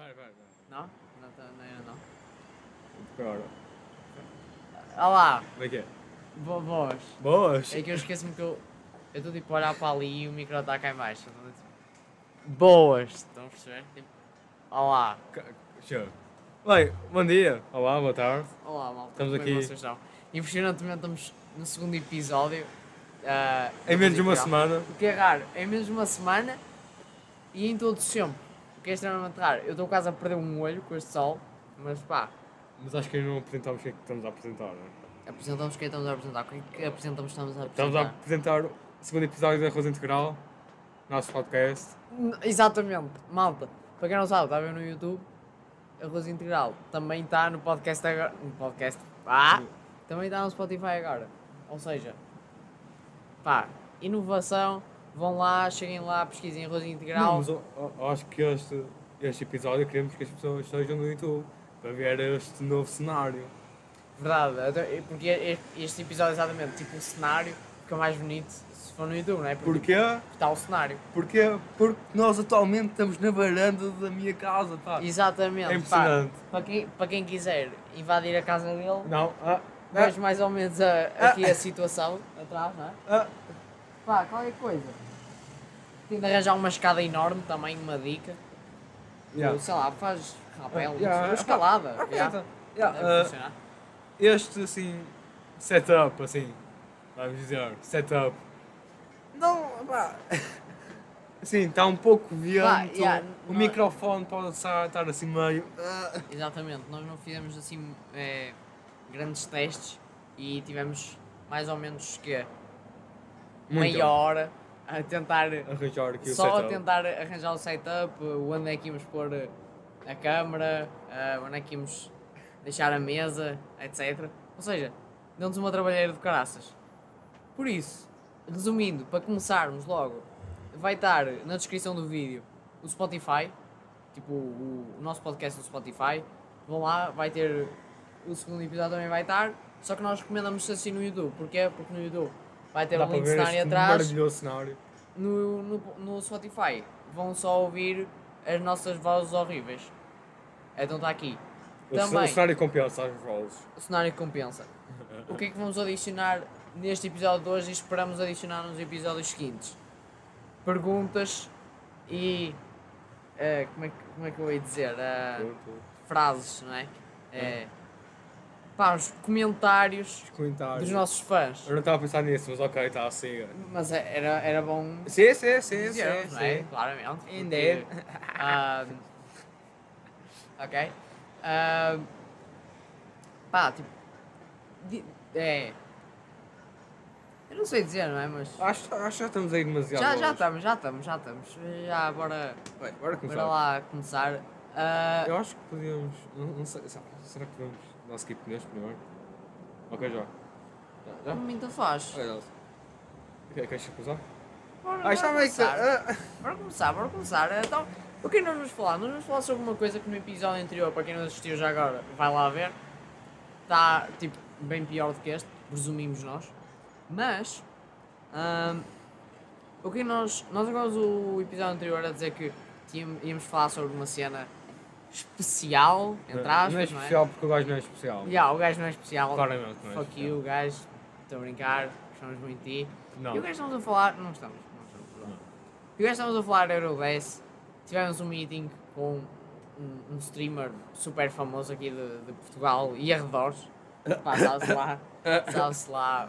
Vai, vai, vai. Não? Não, tá- não era não. Agora. Olá, Como é que é? bo- boas. Boas! É que eu esqueço-me que eu. Eu estou tipo a olhar para ali e o micro está cá em baixo. Tipo, Boas! Estão a perceber? Tipo, olá. Show. Bem, bom dia. Olá, boa tarde. Olá, malta. Estamos Como é aqui. vocês estão? Impressionantemente estamos no segundo episódio. ah, Em menos de uma semana. O que é raro, em menos de uma semana e em todo sempre. O que é extremamente raro. Eu estou quase a perder um olho com este sol, mas pá, Mas acho que ainda não apresentámos o que é que estamos a apresentar, não é? apresentamos quem estamos a apresentar. O que é que apresentamos estamos a Estamos a apresentar? apresentar o segundo episódio da Arroz Integral, nosso podcast. N- Exatamente, malta. Para quem não sabe, está a ver no YouTube, Arroz Integral também está no podcast agora. No podcast. Ah! Também está no Spotify agora. Ou seja, pá, inovação. Vão lá, cheguem lá, pesquisem Arroz Não, Integral. mas eu, eu acho que este, este episódio queremos que as pessoas estejam no YouTube para ver este novo cenário. Verdade, até- porque este- este episódio é exatamente tipo o cenário fica mais bonito se for no YouTube, não é? Porque Porquê? está o cenário. Porquê? Porque nós atualmente estamos na varanda da minha casa, pá. Exatamente. É pá. impressionante. para, quem, para quem quiser invadir a casa dele, Não, ah, vejo mais ou menos a- aqui a situação atrás, não é? Pá, qualquer coisa. Tem de arranjar uma escada enorme também, uma dica. yeah. Ou, sei lá, faz rapel, Ah, yeah, escalada. Ok, yeah. então, yeah, Deve ah, funcionar. este assim setup assim vamos dizer setup não pá sim está um pouco vento Pá, yeah, o não- microfone pode estar, assim meio ah, Exatamente, nós não fizemos assim eh, grandes testes e tivemos mais ou menos que muito meia hora a tentar arranjar aqui o só a setup tentar arranjar o setup, onde é que íamos pôr a câmara, ah, onde é que íamos deixar a mesa, etc. Ou seja, deu-nos uma trabalheira de caraças. Por isso, resumindo, para começarmos logo, vai estar na descrição do vídeo o Spotify, tipo o, o nosso podcast no Spotify. Vão lá, vai ter o segundo episódio também vai estar. Só que nós recomendamos assim no YouTube. Porquê? Porque no YouTube vai ter Dá um link ver cenário atrás maravilhoso cenário no, no, no Spotify vão só ouvir as nossas vozes horríveis. Então está aqui. o, Também. o cenário compensa as vozes O cenário compensa. O que é que vamos adicionar neste episódio de hoje e esperamos adicionar nos episódios seguintes? Perguntas e. eh, como, é que, como é que eu ia dizer? Eh, frases, não é? Eh, pá, os comentários os comentários dos nossos fãs. eu não estava a pensar nisso mas ok está assim Mas é- era, era bom sim sim sim Dizermos, sim, é? sim. Claramente. porque, Indeed. ahm, ok. Ahm, pá, tipo. di- É. Eu não sei dizer, não é? Mas. acho, acho que já estamos aí demasiado Já, já estamos, já estamos, já estamos. Já, bora, Bem, bora começar bora lá começar. Ah, Eu acho que podíamos. Não, não sei, será que podemos dar skip neste primeiro? Ok, já. Já? já? como ainda faz. Olha. Quer- Queres começar? Bora, Ah, está que. começar. ah, Bora começar, bora começar. Então, o que é que nós vamos falar? Nós vamos falar sobre uma coisa que no episódio anterior, para quem não assistiu já agora, vai lá ver. Está, tipo, bem pior do que este, presumimos nós. Mas, ahm, o que nós... Nós acabamos o episódio anterior a dizer que íamos falar sobre uma cena especial, entre aspas, não é especial porque o gajo não é especial. Yeah, o gajo não é especial. Claramente não é Fuck especial. you, gajo. Estou a brincar, gostamos muito de ti. Não. E o gajo estamos a falar. Não estamos, não estamos. Não. E o gajo estamos a falar Euro 10. Tivemos um meeting com um, um streamer super famoso aqui de, de Portugal e arredores. Pá, sabe-se lá. Sabe-se lá.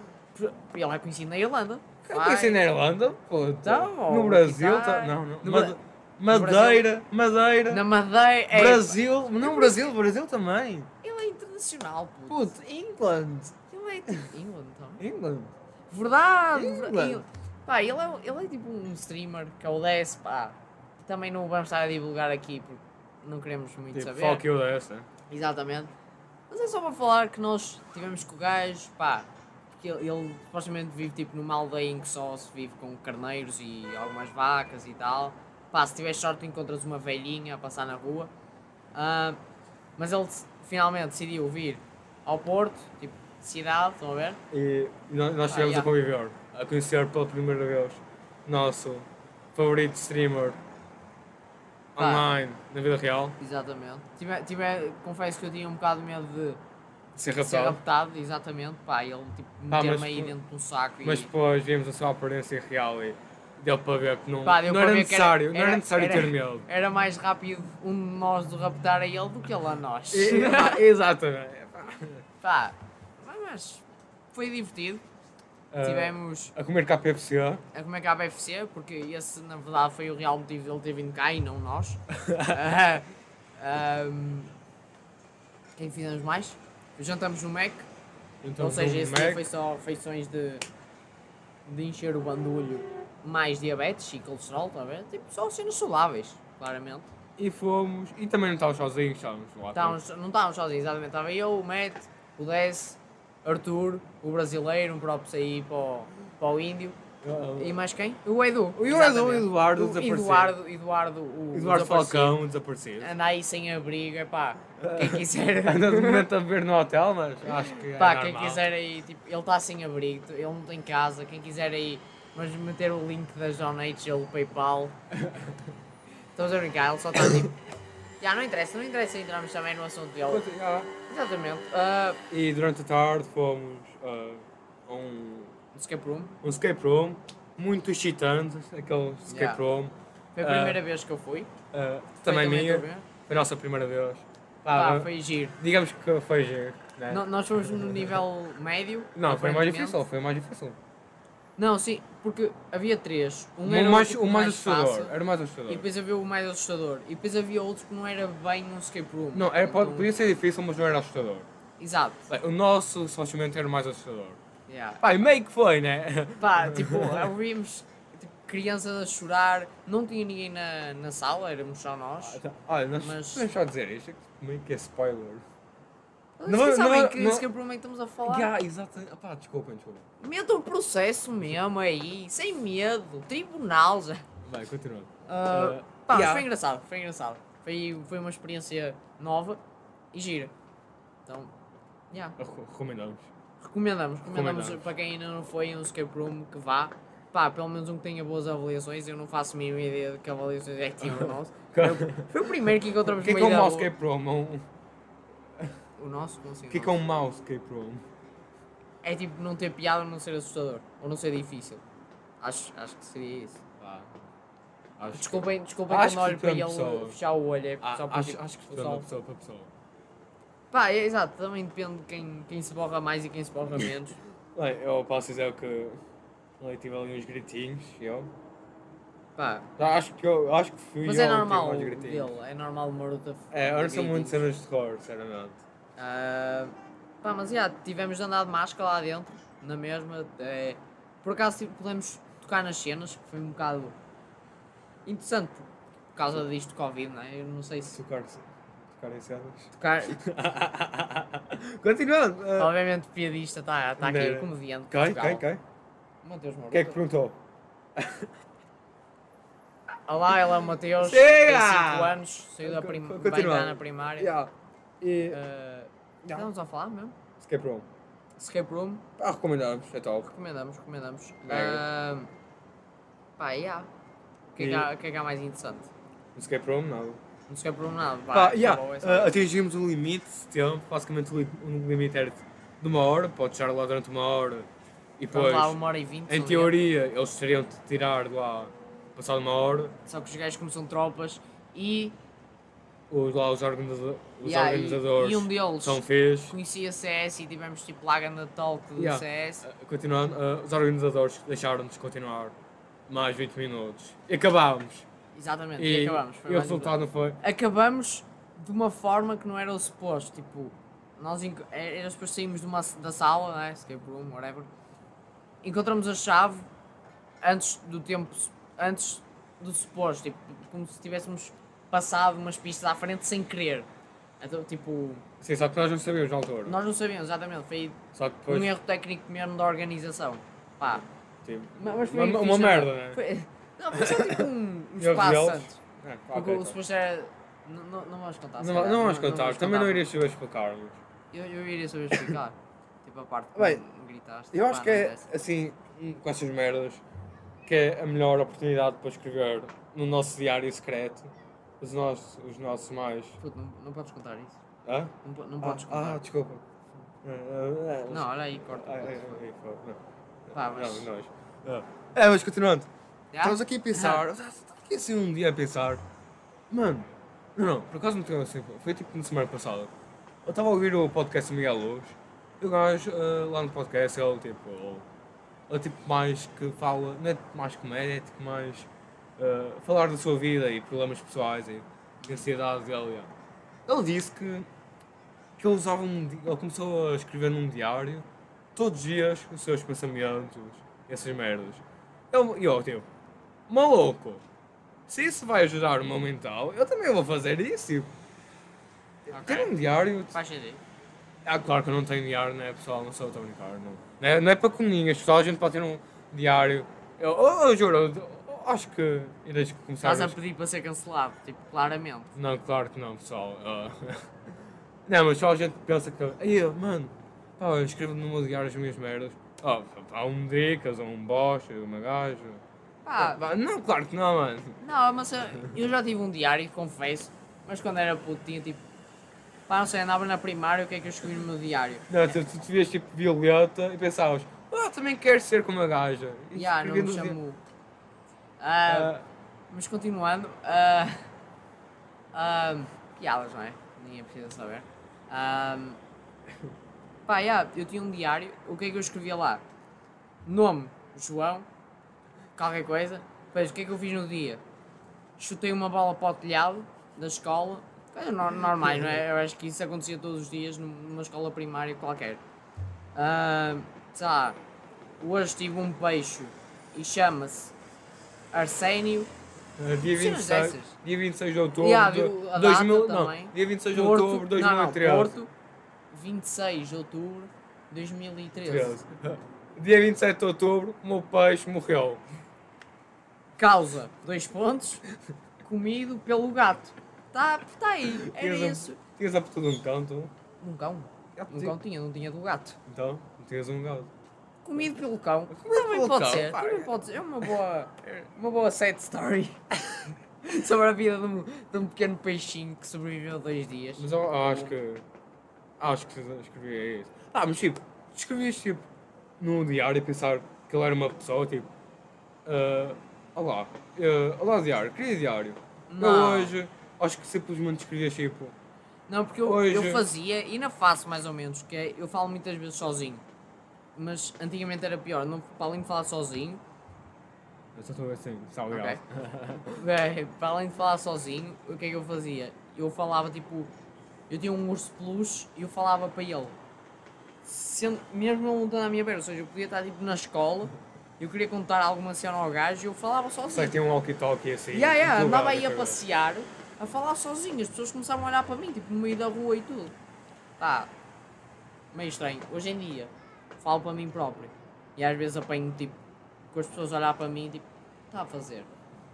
Ele é conhecido na Irlanda. Eu conheci na Irlanda, puta. Então, no Brasil, tá- tá- não, não. no Bra- Madeira, Madeira. Na Madeira. É, Brasil, não Brasil, Brasil também. Ele é internacional, puto. Puto, England. Ele é tipo. England, então. England. Verdade! England. verdade. Pá, ele é, ele é tipo um streamer que é o 10, pá. Também não vamos estar a divulgar aqui porque não queremos muito Tipo, saber. fuck you dessa. Exatamente. Mas é só para falar que nós tivemos com o gajo, pá, porque ele, ele supostamente vive tipo numa aldeia em que só se vive com carneiros e algumas vacas e tal. Pá, se tiveres sorte encontras uma velhinha a passar na rua. Ah, mas ele finalmente decidiu vir ao Porto, tipo, cidade, estão a ver? E nós, nós Ah, estivemos yeah. a conviver, a conhecer pela primeira vez o nosso favorito streamer Pá. online, na vida real, Exatamente. Tive, tive, confesso que eu tinha um bocado de medo de ser ser raptado. raptado, exatamente. Pá, ele tipo, Pá, meter-me aí por- dentro de um saco Mas e. depois vimos a sua aparência real e deu para ver que não, Pá, não era que era- necessário, não era era- necessário era- ter medo. Era mais rápido um de nós de raptar a ele do que ele a nós. Exatamente. Pá, mas foi divertido. Ah, Tivemos a comer KFC. a comer BFC, porque esse na verdade foi o real motivo dele ter vindo cá e não nós. Ah, ahm, quem fizemos mais? Jantamos no Mac, Então, ou seja, um esse Mac. foi só feições de, de encher o bandulho, mais diabetes e colesterol, ver? Tipo, só cenas saudáveis, claramente. E fomos. E também não estávamos sozinhos, estávamos lá. Estávamos, não estávamos sozinhos, exatamente. Estava eu, o Matt, o Dess, Arthur, o brasileiro, um próprio aí para o, para o índio. todos. E mais quem? O Edu. O Edu, o Eduardo O desaparecido. Eduardo, Eduardo, o Eduardo. Falcão desaparecido. Anda aí sem abrigo, pá. Quem quiser. Anda de momento a ver no hotel, mas acho que é pá, quem normal. quiser aí, tipo, ele está sem abrigo, ele não tem casa. Quem quiser aí, mas meter o link das donates, ele, o PayPal. Estamos a brincar, ele só está tipo. Já, não interessa, não interessa entrarmos também no assunto dele. Ah, Exatamente. Ah, E durante a tarde fomos ah, a um, escape room. um escape room muito excitante, aquele escape Yeah. room. Foi a primeira vez que eu fui. ah, Foi também minha, foi a nossa primeira vez. Pá, Ah, foi giro. Digamos que foi giro. Né? No- Nós fomos no nível médio. Não, foi mais difícil, foi mais difícil. Não, sim, porque havia três. Um O era mais, tipo o mais assustador, fácil, era o mais E assustador. depois havia o mais assustador. E depois havia outros que não era bem um escape room. Não, era, Então- podia ser difícil, mas não era assustador. Exato. Bem, O nosso, supostamente, era o mais assustador. Yeah. Pá, e meio que foi, né? Pá, tipo, ouvimos tipo, crianças a chorar. Não tinha ninguém na, na sala, éramos só nós. Olha, nós Mas- podemos só dizer isto, meio que é spoiler. Mas Não, não, sabem não, que não- room é que estamos a falar? Yeah, exato. Pá, desculpem, desculpem. Meta o processo mesmo aí, sem medo. Tribunal já. Vai, continuando. Ah, Uh, pá, mas yeah. foi engraçado, foi engraçado. Foi, foi uma experiência nova e gira. Então, yeah. Re- Recomendamos. recomendamos, recomendamos Recomendamos. para quem ainda não foi um escape room que vá. Pá, pelo menos um que tenha boas avaliações. Eu não faço a mínima ideia de que avaliações é que tinha o nosso. Foi o primeiro que encontramos O que é que é um escape room? Um- O nosso, como assim? O que é o que é um mouse escape room? É tipo não ter piada ou não ser assustador. Ou não ser difícil. Acho, acho que seria isso. Acho que- Desculpem, desculpem Acho quando que olho para ele da pessoa. fechar o olho. É Ah, só acho, acho que depende pessoal- de pessoa para pessoa. Pá, é, exato, também depende de quem, quem se borra mais e quem se borra menos. Bem, eu posso dizer que ali tive ali uns gritinhos, eu. Pá, Acho que eu acho que fui mas eu é que tive normal mais gritinhos. dele, é normal o Maruta. É, eu não sou muito cenas de terror, sinceramente. Ah, pá, mas já, tivemos de andar de máscara lá dentro, na mesma. é, por acaso tipo, podemos tocar nas cenas, que foi um bocado interessante por, por causa disto de Covid, não é? Eu não sei se Tocar, tocar em cenas. tocar. Continuando. ah, Obviamente, o piadista está tá aqui, comediante. Portugal. Quem? Quem? Mateus Maruta. Quem é que perguntou? Olá, ela é o Mateus, tem Chega! 5 anos, saiu da prim... na primária. Yeah. E. Ah, Yeah. Estamos a falar mesmo? Escape room. Escape Room, Ah, recomendamos, é top. recomendamos, recomendamos. Mega. Ah, pá, yeah. O que, é que, há, o que é que há mais interessante? Escape room, nada. No Escape Room nada, pá, Pá, yeah, é ah, isso. atingimos um limite de tempo, basicamente um limite era de uma hora, podes estar lá durante uma hora e Estamos depois, lá uma hora e vinte. em teoria, eles teriam de tirar de lá passado uma hora. Só que os gajos como são tropas e, os, lá os, organiza- os yeah, e- organizadores e, um deles são feios. conhecia CS e tivemos tipo lá na talk do Yeah. CS. Ah, Continuando, ah, os organizadores deixaram-nos continuar mais 20 minutos. E acabámos. Exatamente, e, E, acabamos. Foi e o resultado não foi. acabamos de uma forma que não era o suposto. Tipo, nós é- era suposto saímos de uma, da sala, né? escape room, whatever. Encontramos a chave antes do tempo, antes do suposto. Tipo, como se tivéssemos passado umas pistas à frente sem querer. Então, tipo, Sim, só que nós não sabíamos na altura. nós não sabíamos exatamente. Foi Só que depois. um erro técnico mesmo da organização. Pá, tipo, ma- mas foi uma, uma não é? merda, né? Foi, não, foi só tipo um, um espaço antes. É, Porque ok, o tá. suposto era. Não, não, vamos contar. Não, não vamos contar, também não irias saber explicar-nos. Eu, eu iria saber explicar. tipo a parte que Bem, me gritaste. Eu acho que é, assim, com essas merdas, que é a melhor oportunidade para escrever no nosso diário secreto os nossos, os nossos mais. Puto, não, não podes contar isso. Hã? Não, po- não Ah, podes contar. ah, desculpa. Ah, ah, ah, não, olha aí, corta. Puto. ai, ai, ai, não. Pá, mas- Não, nós. Ah. É, mas continuando. Já? Estamos aqui a pensar. Estamos aqui assim um dia a pensar. Mano, não, não, por acaso não tenho assim. Foi tipo na semana passada. Eu estava a ouvir o podcast do Miguel Luz. E o gajo ah, lá no podcast ele tipo. Ele tipo mais que fala. Não é tipo mais comédia, é tipo mais. Ah, falar da sua vida e problemas pessoais e, e ansiedade dele. Ele disse que. que ele usava um. Ele começou a escrever num diário todos os dias os seus pensamentos, essas merdas. Eu, e eu, tipo, maluco, se isso vai ajudar o meu mental, eu também vou fazer isso. Tipo, Ok. ter um diário. Faz sentido. Ah, claro que eu não tenho diário, não é pessoal? Não sou a brincar, não. Não é, não é para comuninhas, pessoal, a gente pode ter um diário. Eu, eu, eu juro, eu, eu acho que irei começar Estás a pedir para ser cancelado, tipo, claramente. Não, claro que não, pessoal. ah. não, mas só a gente pensa que. Aí, mano, pá, eu escrevo no meu diário as minhas merdas. Oh, há um Dricas, ou um Bosch, uma gaja. Pá, Pá, não, claro que não, mano. não, mas eu, eu já tive um diário, confesso, mas quando era puto tinha tipo. Pá, não sei, andava na primária, o que é que eu escrevi no meu diário? Não, tu, tu te vias tipo violeta e pensavas, ah, também quero ser como a gaja. E Já, não me chamou. Ah, mas continuando, ah, ah, piadas, não é? Ninguém precisa saber. Ah, pá, já, eu tinha um diário, o que é que eu escrevia lá? Nome, João, qualquer coisa. Depois, o que é que eu fiz no dia? Chutei uma bola para o telhado da escola. Coisas nor- normais, não é? Eu acho que isso acontecia todos os dias num- numa escola primária qualquer. Sei lá, hoje tive um peixe e chama-se Arsénio. ah, dia, cenas 26, dessas. dia 26 de outubro Yeah, de a 2000, data não, dia 26 de Porto, outubro de não, não, 2013. Porto, 26 de outubro de 2013. 13. Dia 27 de outubro, o meu peixe morreu. Causa, dois pontos, comido pelo gato. Tá, tá aí, era Tinhas isso. Tinhas a puta de um cão, Um cão. Um cão tinha, não tinha do gato. Então, tinhas um gato. Comido pelo cão. Comido Também pelo pode cão, ser, pá. também pode ser. É uma boa, uma boa sad story. Sobre a vida de um, de um pequeno peixinho que sobreviveu dois dias. Mas eu acho que. Acho que escrevi isso. Ah, mas tipo, escrevias tipo no diário e pensar que ele era uma pessoa, tipo. ah, olá, ah, olá diário, queria diário. Eu Não. hoje acho que simplesmente escrevias tipo. Não, porque eu, Hoje- eu fazia, e ainda faço mais ou menos, que é, eu falo muitas vezes sozinho. Mas antigamente era pior, não, para além de falar sozinho, Eu só estou assim, salve Ok. é, para além de falar sozinho, o que é que eu fazia? Eu falava tipo, eu tinha um urso peluche e eu falava para ele. Sendo, mesmo ele não estando à minha beira, ou seja, eu podia estar tipo na escola, eu queria contar alguma cena ao gajo e eu falava sozinho. que tem um walkie-talkie assim. Yeah, yeah, andava aí a passear, a falar sozinho, as pessoas começavam a olhar para mim, tipo, no meio da rua e tudo. Pá, meio estranho. Hoje em dia, falo para mim próprio. E às vezes apanho, tipo, com as pessoas a olhar para mim, tipo, está a fazer.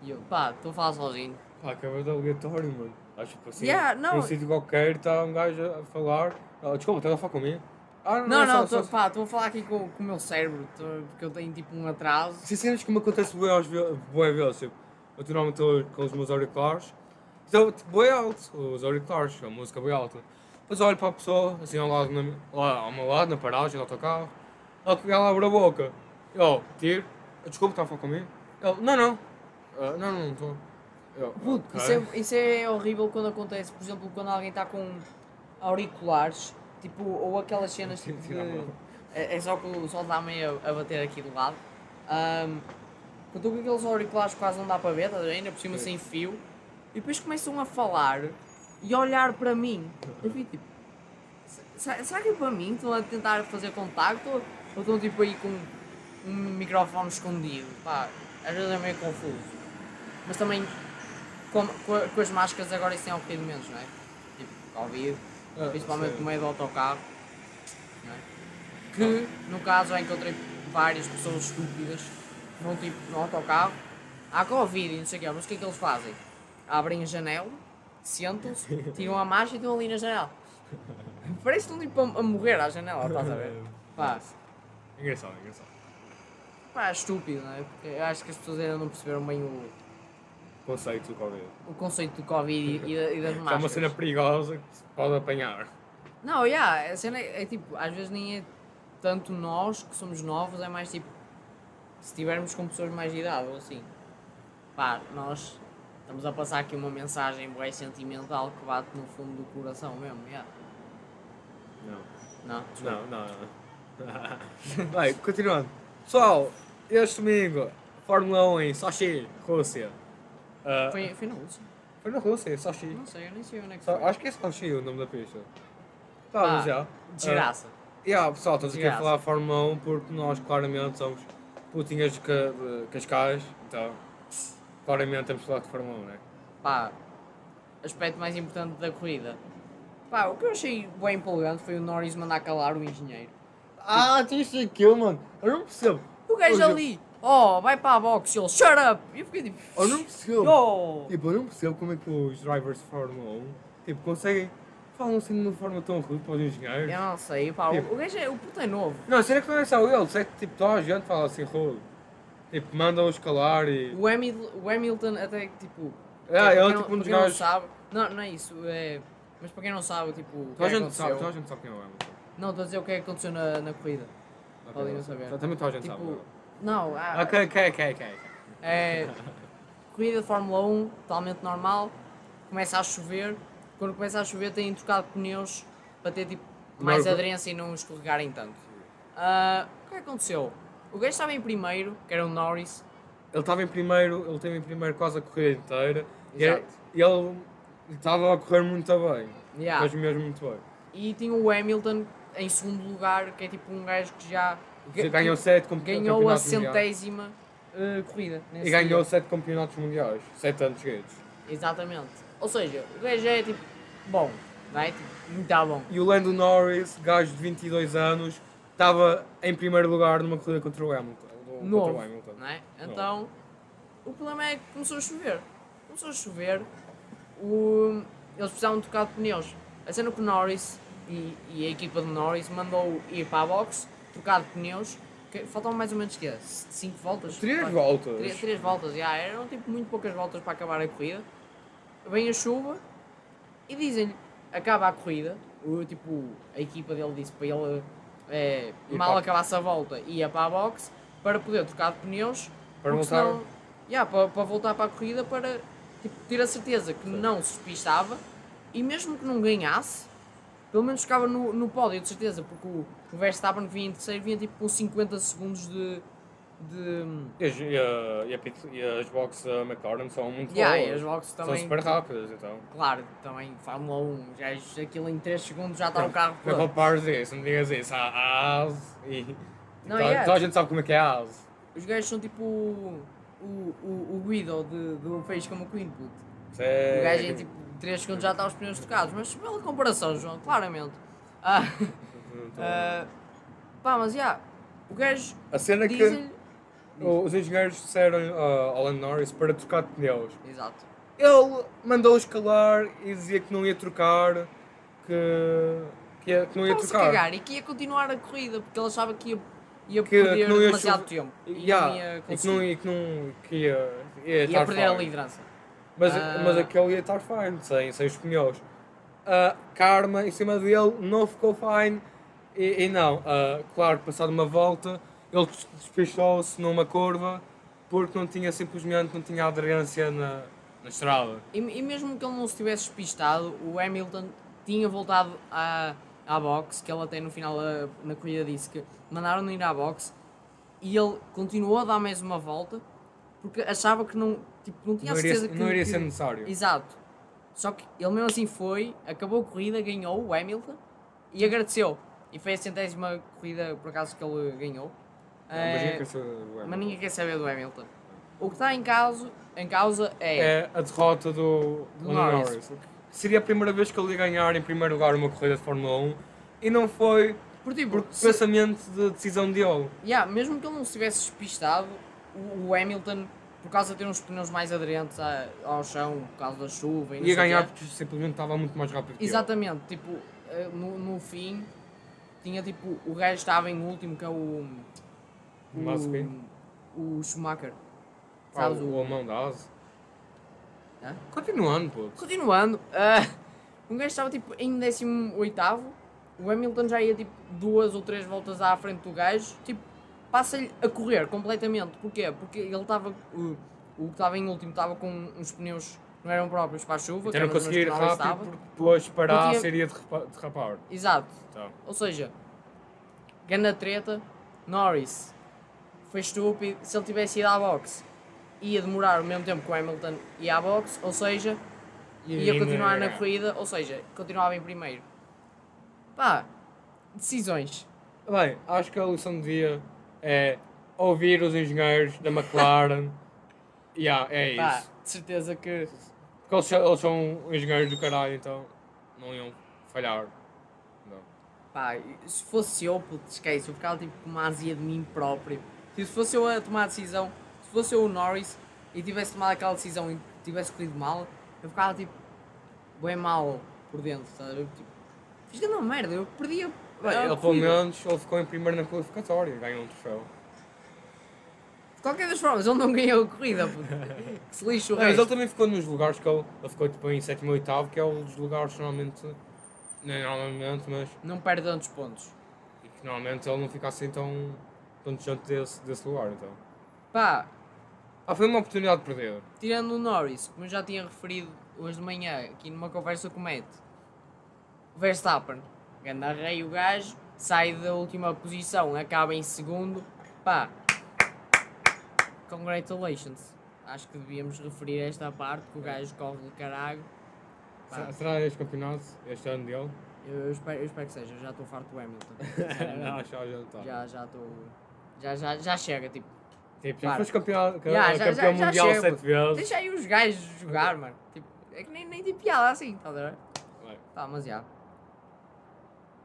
E eu, pá, estou a falar sozinho. Pá, acabas de aleatório, mano. Acho tipo assim. Yeah, não. Num sítio qualquer está um gajo a falar. Ah, desculpa, estás a falar comigo? Ah, Não, é não, só- tô, só- estou a falar aqui com, com o meu cérebro, tô- porque eu tenho tipo um atraso. Que me acontece bué às vezes, bué vezes, tipo, eu estou normalmente estou com os meus auriculares, então, tipo, bué alto, os auriculares, a música bué alta. Depois olho para a pessoa, assim ao lado, na, lá ao meu lado, na paragem do autocarro, ela, ela abre a boca, eu, tiro, desculpa, está a falar comigo? Ele, não, não, "Ah, não, não, estou. Puto, "Ok." isso, é, isso é horrível quando acontece, por exemplo, quando alguém está com auriculares, tipo, ou aquelas cenas tipo de. É, é só que o sol está meio a, a bater aqui do lado. Ahm, quando estou com aqueles auriculares que quase não dá para ver? ainda por cima Sim. sem fio, e depois começam a falar e olhar para mim. Eu fico tipo. "Se- Será que é para mim? Estão a tentar fazer contacto? Ou estão tipo aí com um microfone escondido? Pá, às vezes é meio confuso. Mas também com, com, as máscaras agora isso tem ocorrido menos, não é? Tipo, Covid, Ah, principalmente sim. no meio do autocarro. É? Que no caso já encontrei várias pessoas estúpidas que vão tipo no autocarro, há Covid e não sei o quê, mas o que é que eles fazem? Abrem a janela, sentam-se, tiram a máscara e estão ali na janela. Parece que estão tipo a, a morrer à janela, estás a ver? Pá, Engraçado, engraçado. pá, é estúpido, não é? Porque eu acho que as pessoas ainda não perceberam bem o, conceito do Covid. o conceito do Covid e, e, e das Que é máscaras. uma cena perigosa que se pode apanhar. Não, yeah, a cena é, é tipo, às vezes nem é tanto nós que somos novos, é mais tipo, se tivermos com pessoas mais de idade ou assim, pá, nós estamos a passar aqui uma mensagem bem sentimental que bate no fundo do coração mesmo, yeah. Não. Não, desculpa. Não, não. Vai, continuando. Pessoal, este domingo, Fórmula 1 em Sochi, Rússia. Ah, Foi, foi na Rússia? foi na Rússia, Sochi. Não sei, eu nem sei onde é que foi. acho que é Sochi o nome da pista. Tá, Ah, mas já. Desgraça. Yeah, pessoal, estamos aqui a falar de Fórmula 1 porque nós claramente somos putinhas de, ca- de Cascais, então claramente temos que falar de Fórmula 1, né? Pá, aspecto mais importante da corrida. Pá, o que eu achei bem empolgante foi o Norris mandar calar o engenheiro. Ah, tu isto aquilo, mano. Eu não percebo. O gajo ali, oh, vai para a box, ele, shut up! E eu fiquei tipo, Eu não percebo. oh! Tipo, eu não percebo como é que os drivers de Fórmula 1 tipo, conseguem. Falam assim de uma forma tão rude para os engenheiros. Eu não sei, pá, Tipo- o, o gajo é, o puto é novo. Não, será que não é só ele? Será que tipo, toda a gente fala assim rude? Tipo, mandam-os calar e. O, Hamil, o Hamilton até, tipo... Ah, para ele é tipo um dos não gajos. sabe, não, não é isso, é... Mas para quem não sabe, tipo, Toda a é gente sabe, toda a gente sabe quem é o Hamilton. Não, estou a dizer o que é que aconteceu na, na corrida. Podem não saber. Também toda a gente Tipo, sabe. não, ah, Ok, ok, ok, ok. É, corrida de Fórmula 1, totalmente normal. Começa a chover. Quando começa a chover, têm trocado pneus para ter tipo, mais Não, aderência e não escorregarem tanto. Ah, o que é que aconteceu? O gajo estava em primeiro, que era o Norris. Ele estava em primeiro, ele teve em primeiro quase a corrida inteira. E Exato. e ele estava a correr muito bem. Yeah. Mas mesmo muito bem. E tinha o Hamilton em segundo lugar, que é tipo um gajo que já Já ganhou sete ganhou a centésima ah, corrida. E ganhou dia. sete campeonatos mundiais. Sete anos seguidos. Exatamente. Ou seja, o gajo é tipo bom, não é? Tipo, muito bom. E o Lando Norris, gajo de 22 anos, estava em primeiro lugar numa corrida contra o Hamilton. Contra novo, o Hamilton. não é? Então, o problema é que começou a chover. Começou a chover, o... eles precisavam de trocar de pneus. A cena que o Norris e, e a equipa de Norris mandou ir para a box, trocar de pneus, que faltavam mais ou menos que 5 voltas? Três Quatro? voltas. Três, três voltas, já, eram tipo muito poucas voltas para acabar a corrida. Vem a chuva e dizem-lhe, acaba a corrida, o, tipo, a equipa dele disse para ele, é, mal para- acabasse a volta, ia para a box para poder trocar de pneus, Para voltar- senão- yeah, para, para voltar para a corrida para tipo, ter a certeza que não se despistava e mesmo que não ganhasse, pelo menos ficava no, no pódio, de certeza, porque o, o Verstappen que vinha em terceiro vinha tipo com 50 segundos de. De E as, e e e as boxes da McLaren são muito yeah, e boas. as boxes São também. super rápidas, então. Claro, também Fórmula 1, já aquilo em 3 segundos já está o carro Não compares isso, não digas isso. Há AS e. Não, toda, yeah. toda a gente sabe como é que é a AS. Os gajos são tipo o, o, o, o Guido de, do Peixe como o. Isso é- O gajo em tipo 3 segundos já está os pneus trocados, mas pela comparação, João, claramente. Ah, ah, pá, mas já, o gajo A cena é que. Os engenheiros disseram uh, ao Alan Norris para trocar de pneus. Exato. Ele mandou-os calar e dizia que não ia trocar, que, que, ia- que não ia a trocar. cagar e que ia continuar a corrida porque ele achava que ia, ia Que- perder que não ia demasiado tempo e Yeah, ia e que não, e que não que ia, ia, ia perder a fine. liderança. Mas, Ah. mas aquele ia estar fine, sem, sem os pneus. A Karma em cima dele não ficou fine. E, e não, ah, claro, passado uma volta, ele des- despistou-se numa curva porque não tinha simplesmente não tinha aderência na, na estrada. E, e mesmo que ele não se tivesse despistado, o Hamilton tinha voltado à, à box, que ele até no final da, na corrida disse que mandaram-no ir à box e ele continuou a dar mais uma volta porque achava que não, tipo, não tinha a Não iria, certeza que não iria que- ser necessário. Exato. Só que ele mesmo assim foi, acabou a corrida, ganhou o Hamilton e agradeceu. E foi a centésima corrida por acaso que ele ganhou. Mas Eh, ninguém quer saber do Hamilton. mas ninguém quer saber do Hamilton. O que está em causa, em causa é, É a derrota do, Do Norris. Norris. Seria a primeira vez que ele ia ganhar em primeiro lugar uma corrida de Fórmula 1 e não foi por tipo, por se- pensamento de decisão dele. Yeah, mesmo que ele não se tivesse despistado, o, o Hamilton, por causa de ter uns pneus mais aderentes a- ao chão, por causa da chuva e Ia ganhar porque simplesmente estava muito mais rápido. Exatamente, tipo, eh, no, no fim, tinha tipo, o gajo estava em último, que é o. Mazepin? O, o Schumacher. Ah, Sabes o, o alemão da. Hã? Continuando, puto. Continuando, ah, um gajo estava tipo em 18, o Hamilton já ia tipo duas ou três voltas à frente do gajo, tipo, passa-lhe a correr completamente. Porquê? Porque ele estava, o, o que estava em último estava com uns pneus que não eram próprios para a chuva, Então não conseguia ir rápido estava. porque depois parar tinha- seria derrapa- derrapar. Exato. Tá. Ou seja, ganda treta, Norris foi estúpido. Se ele tivesse ido à boxe, ia demorar o mesmo tempo que o Hamilton ia à boxe, ou seja, ia continuar na era. corrida, ou seja, continuava em primeiro. Pá, decisões. Bem, acho que a lição do dia é ouvir os engenheiros da McLaren. yeah, é isso. Pá, de certeza que. Porque eles, são- eles são engenheiros do caralho, então não iam falhar. Não. Pá, se fosse eu, puto, esquece, eu ficava tipo com uma azia de mim próprio. Tipo, se fosse eu a tomar a decisão, se fosse eu o Norris e tivesse tomado aquela decisão e tivesse corrido mal, eu ficava tipo, bem mal por dentro, sabe? Eu, tipo, fiz grande merda, eu perdia. Bem, ele pelo menos ele ficou em primeiro na qualificatória, ganhou um troféu. De qualquer das formas, ele não ganhou a corrida, puto. que se lixe o Não, mas ele também ficou nos lugares que ele, ele ficou tipo em sétimo e oitavo, que é os lugares que normalmente. Não é normalmente, mas Não perde tantos pontos. e que normalmente ele não fica assim tão, distante desse, desse lugar. Então. Pá, Ah, foi uma oportunidade perdida. tirando o Norris, como eu já tinha referido hoje de manhã aqui numa conversa com o Matt, o Verstappen, ganda rei o gajo, sai da última posição, acaba em segundo, pá, congratulations. Acho que devíamos referir esta parte, que o gajo corre de caralho. Pá, Será este campeonato, este ano dele? eu, eu espero, eu espero que seja, eu já estou farto do Hamilton. não, já já está. já já estou. Já, já, já chega, tipo. Tipo, já Para. foste campeão, já, campeão já, já mundial chega, sete vezes. Deixa aí os gajos jogar, mano. Tipo, é que nem, nem tem piada assim, estás a ver? Tá, mas já.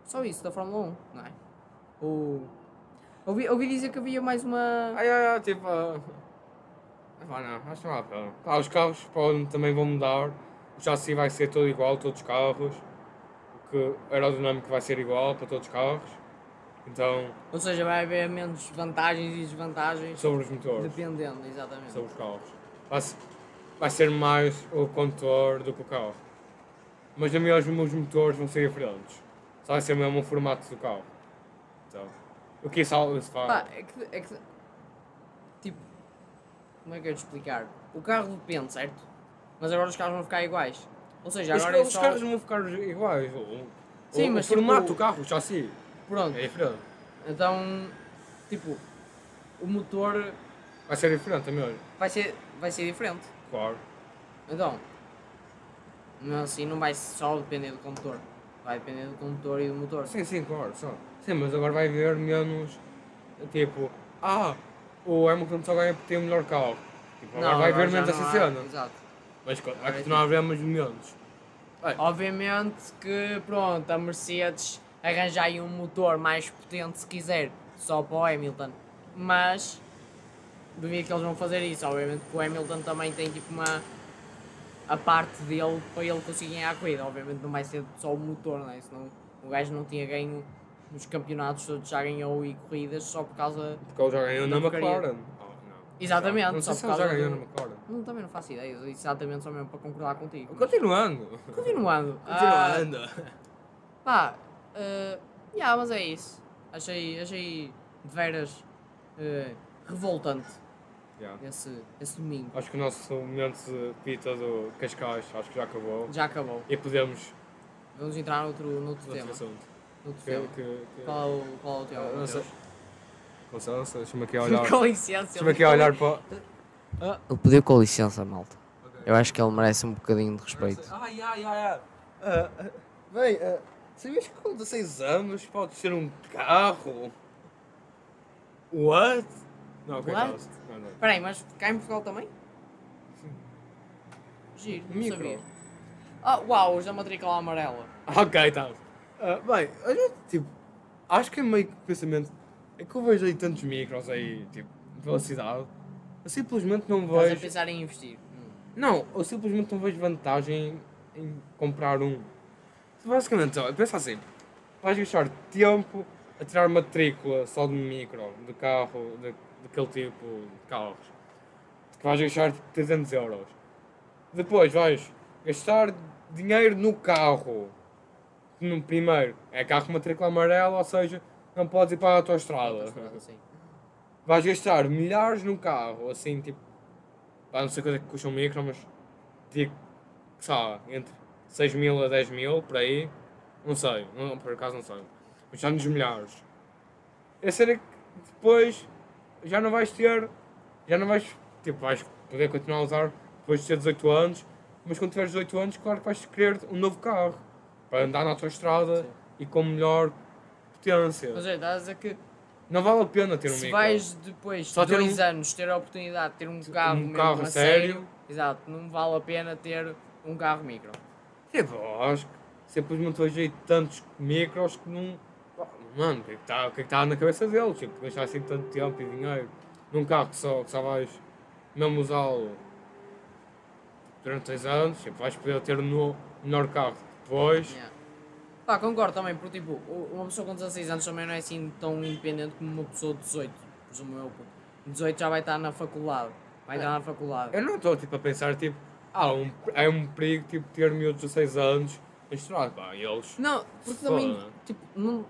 Só isso da Fórmula 1, não é? O... Ouvi, ouvi dizer que havia mais uma. Ai, ai, ai, tipo. ah, ah, não, acho que não há os carros podem, também vão mudar. O chassi vai ser todo igual, todos os carros. O que a aerodinâmica vai ser igual para todos os carros. Então, Ou seja, vai haver menos vantagens e desvantagens sobre os motores, dependendo, exatamente. sobre os carros. Vai, se- vai ser mais o condutor do que o carro. Mas também os meus motores vão ser diferentes. Só vai ser mesmo o formato do carro. Então, o que isso, isso faz? Pá, é que, é que. Tipo. Como é que eu ia te explicar? O carro depende, certo? Mas agora os carros vão ficar iguais. Ou seja, Os, agora é os só. carros não vão ficar iguais. O, Sim, o, mas o formato tipo- do carro, o chassi, Pronto. é diferente. Então. Tipo. O motor Vai ser diferente também, vai ser, vai ser diferente. claro. Então, não, assim não vai só depender do condutor. Vai depender do condutor e do motor. Sim, sim, claro. Só. Sim, mas agora vai haver menos. Tipo, ah, o Hamilton só ganha porque tem o melhor carro. Tipo, agora vai haver menos não essa cena. Exato. Mas vai é continuar a haver mais menos. Obviamente que, pronto, a Mercedes arranja aí um motor mais potente se quiser, só para o Hamilton. Mas, duvido que eles vão fazer isso. Obviamente que o Hamilton também tem tipo uma. a parte dele para ele conseguir ganhar a corrida. Obviamente não vai ser só o motor, né? senão o gajo não tinha ganho nos campeonatos todos, já ganhou e corridas só por causa. Porque ele já ganhou na. McLaren. Oh. Exatamente, Não só sei se por ele já causa ganhou do- na McLaren. Não, também não faço ideia, exatamente só mesmo para concordar contigo. Continuando. Continuando. ah, Continuando. Pá, uh, yeah, mas é isso. Achei, achei de veras eh, revoltante Yeah. esse, esse domingo. Acho que o nosso momento de pita do Cascais acho que já acabou. Já acabou. E podemos. Vamos entrar noutro, noutro Outro tema. assunto. Noutro Que, tema. que, que... Qual, é o, qual é o tema? Ah, não sei. Com licença, deixa-me aqui a olhar. Com licença. Deixa-me aqui a olhar para. Ele pediu com licença, malta. Eu acho que ele merece um bocadinho de respeito. Ai, ai, ai, ai. Ah, ah, bem, ah, sabias que com 16 anos pode ser um carro? What? Não, ok, What? Não, não. Espera aí, mas cá em Portugal também? Giro, não Micro. sabia. Ah, uau, os da matrícula amarela. Ok, tá. Ah, bem, olha, tipo, acho que é meio que pensamento. É que eu vejo aí tantos micros aí, tipo, pela cidade. Eu simplesmente não Estás a vejo. pensar em investir? Não, eu simplesmente não vejo vantagem em comprar um. Basicamente, olha, pensa assim: vais gastar tempo a tirar matrícula só de micro, de carro, de, daquele tipo de carros, que vais gastar 300 euros. Depois vais gastar dinheiro no carro. No primeiro, é carro com matrícula amarela, ou seja, não podes ir para a autoestrada. Vais gastar milhares no carro, assim, tipo. Pá, não sei quanto é que custa um micro, mas. Sei lá, entre 6 mil a 10 mil, por aí. Não sei, não, por acaso não sei. Mas está nos milhares. A cena que depois já não vais ter. Já não vais. Tipo, vais poder continuar a usar depois de ter 18 anos, mas quando tiveres 18 anos, claro que vais querer um novo carro para andar na autoestrada e com melhor potência. Mas é, estás a que Não vale a pena ter um se micro. vais depois Só de ter dois um- anos ter a oportunidade de ter um carro, um mesmo carro a sério. exato, não vale a pena ter um carro micro. Tipo, eu acho que simplesmente hoje aí tantos micros que não. Mano, o que é que está que tá na cabeça deles? Tipo, gastar assim tanto tempo e dinheiro num carro que só, que só vais mesmo usá-lo durante 6 anos, tipo, vais poder ter um no- melhor carro depois. Yeah. Pá, concordo também, porque tipo, uma pessoa com 16 anos também não é assim tão independente como uma pessoa de 18, presumo eu. porque 18 já vai estar na faculdade, vai entrar na faculdade. Eu não estou tipo, a pensar, tipo, ah, um, é um perigo tipo, ter miúdos de 16 anos estrada. Pá, e eles. Não, porque também, Foda. tipo, não,